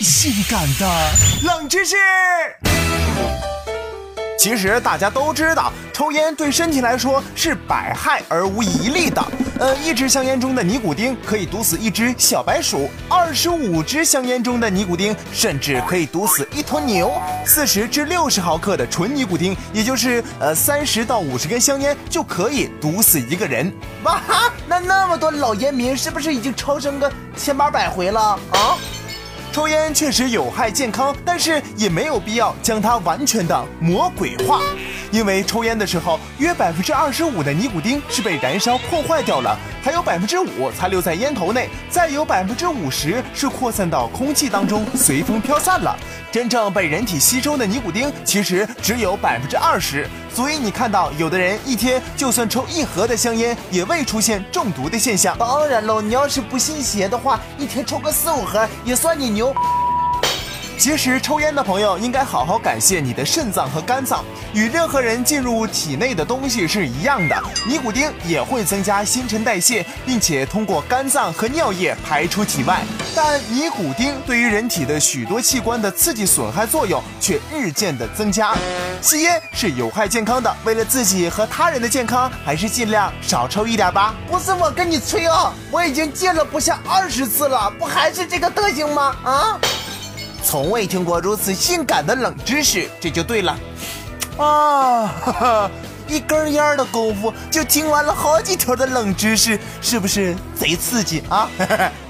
性感的冷知识。其实大家都知道，抽烟对身体来说是百害而无一利的。呃，一支香烟中的尼古丁可以毒死一只小白鼠，二十五支香烟中的尼古丁甚至可以毒死一头牛。四十至六十毫克的纯尼古丁，也就是呃三十到五十根香烟就可以毒死一个人。哇哈，那那么多老烟民是不是已经超生个千八百回了啊？抽烟确实有害健康，但是也没有必要将它完全的魔鬼化，因为抽烟的时候，约百分之二十五的尼古丁是被燃烧破坏掉了，还有百分之五残留在烟头内，再有百分之五十是扩散到空气当中，随风飘散了。真正被人体吸收的尼古丁其实只有百分之二十，所以你看到有的人一天就算抽一盒的香烟，也未出现中毒的现象。当然喽，你要是不信邪的话，一天抽个四五盒也算你牛。其实抽烟的朋友应该好好感谢你的肾脏和肝脏，与任何人进入体内的东西是一样的。尼古丁也会增加新陈代谢，并且通过肝脏和尿液排出体外。但尼古丁对于人体的许多器官的刺激损害作用却日渐的增加。吸烟是有害健康的，为了自己和他人的健康，还是尽量少抽一点吧。不是我跟你吹啊，我已经戒了不下二十次了，不还是这个德行吗？啊！从未听过如此性感的冷知识，这就对了。啊，哈哈，一根烟的功夫就听完了好几条的冷知识，是不是贼刺激啊？